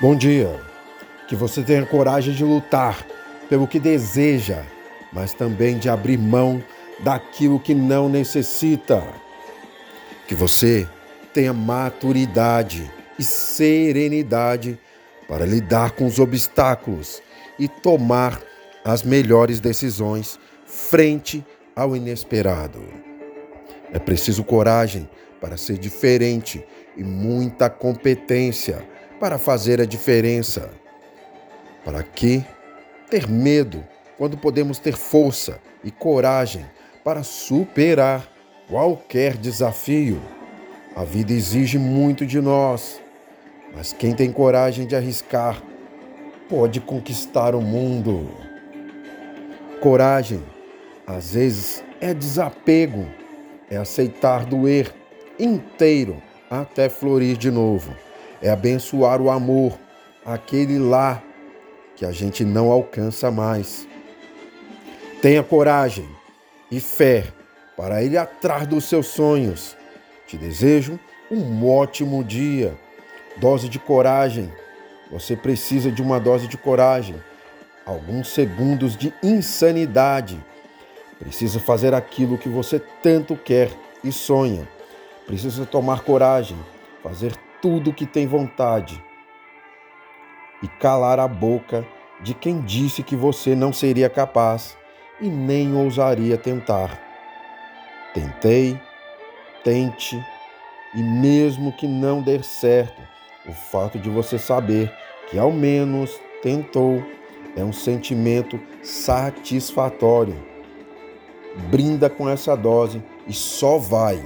Bom dia. Que você tenha coragem de lutar pelo que deseja, mas também de abrir mão daquilo que não necessita. Que você tenha maturidade e serenidade para lidar com os obstáculos e tomar as melhores decisões frente ao inesperado. É preciso coragem para ser diferente e muita competência para fazer a diferença. Para que ter medo quando podemos ter força e coragem para superar qualquer desafio? A vida exige muito de nós, mas quem tem coragem de arriscar pode conquistar o mundo. Coragem, às vezes, é desapego, é aceitar doer inteiro até florir de novo é abençoar o amor, aquele lá que a gente não alcança mais. Tenha coragem e fé para ir atrás dos seus sonhos. Te desejo um ótimo dia. Dose de coragem. Você precisa de uma dose de coragem. Alguns segundos de insanidade. Precisa fazer aquilo que você tanto quer e sonha. Precisa tomar coragem, fazer tudo que tem vontade e calar a boca de quem disse que você não seria capaz e nem ousaria tentar. Tentei, tente, e mesmo que não der certo, o fato de você saber que ao menos tentou é um sentimento satisfatório. Brinda com essa dose e só vai.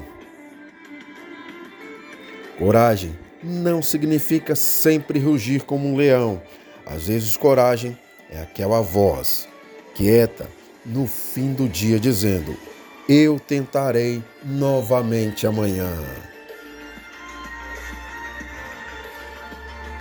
Coragem não significa sempre rugir como um leão. Às vezes, coragem é aquela voz quieta no fim do dia dizendo: Eu tentarei novamente amanhã.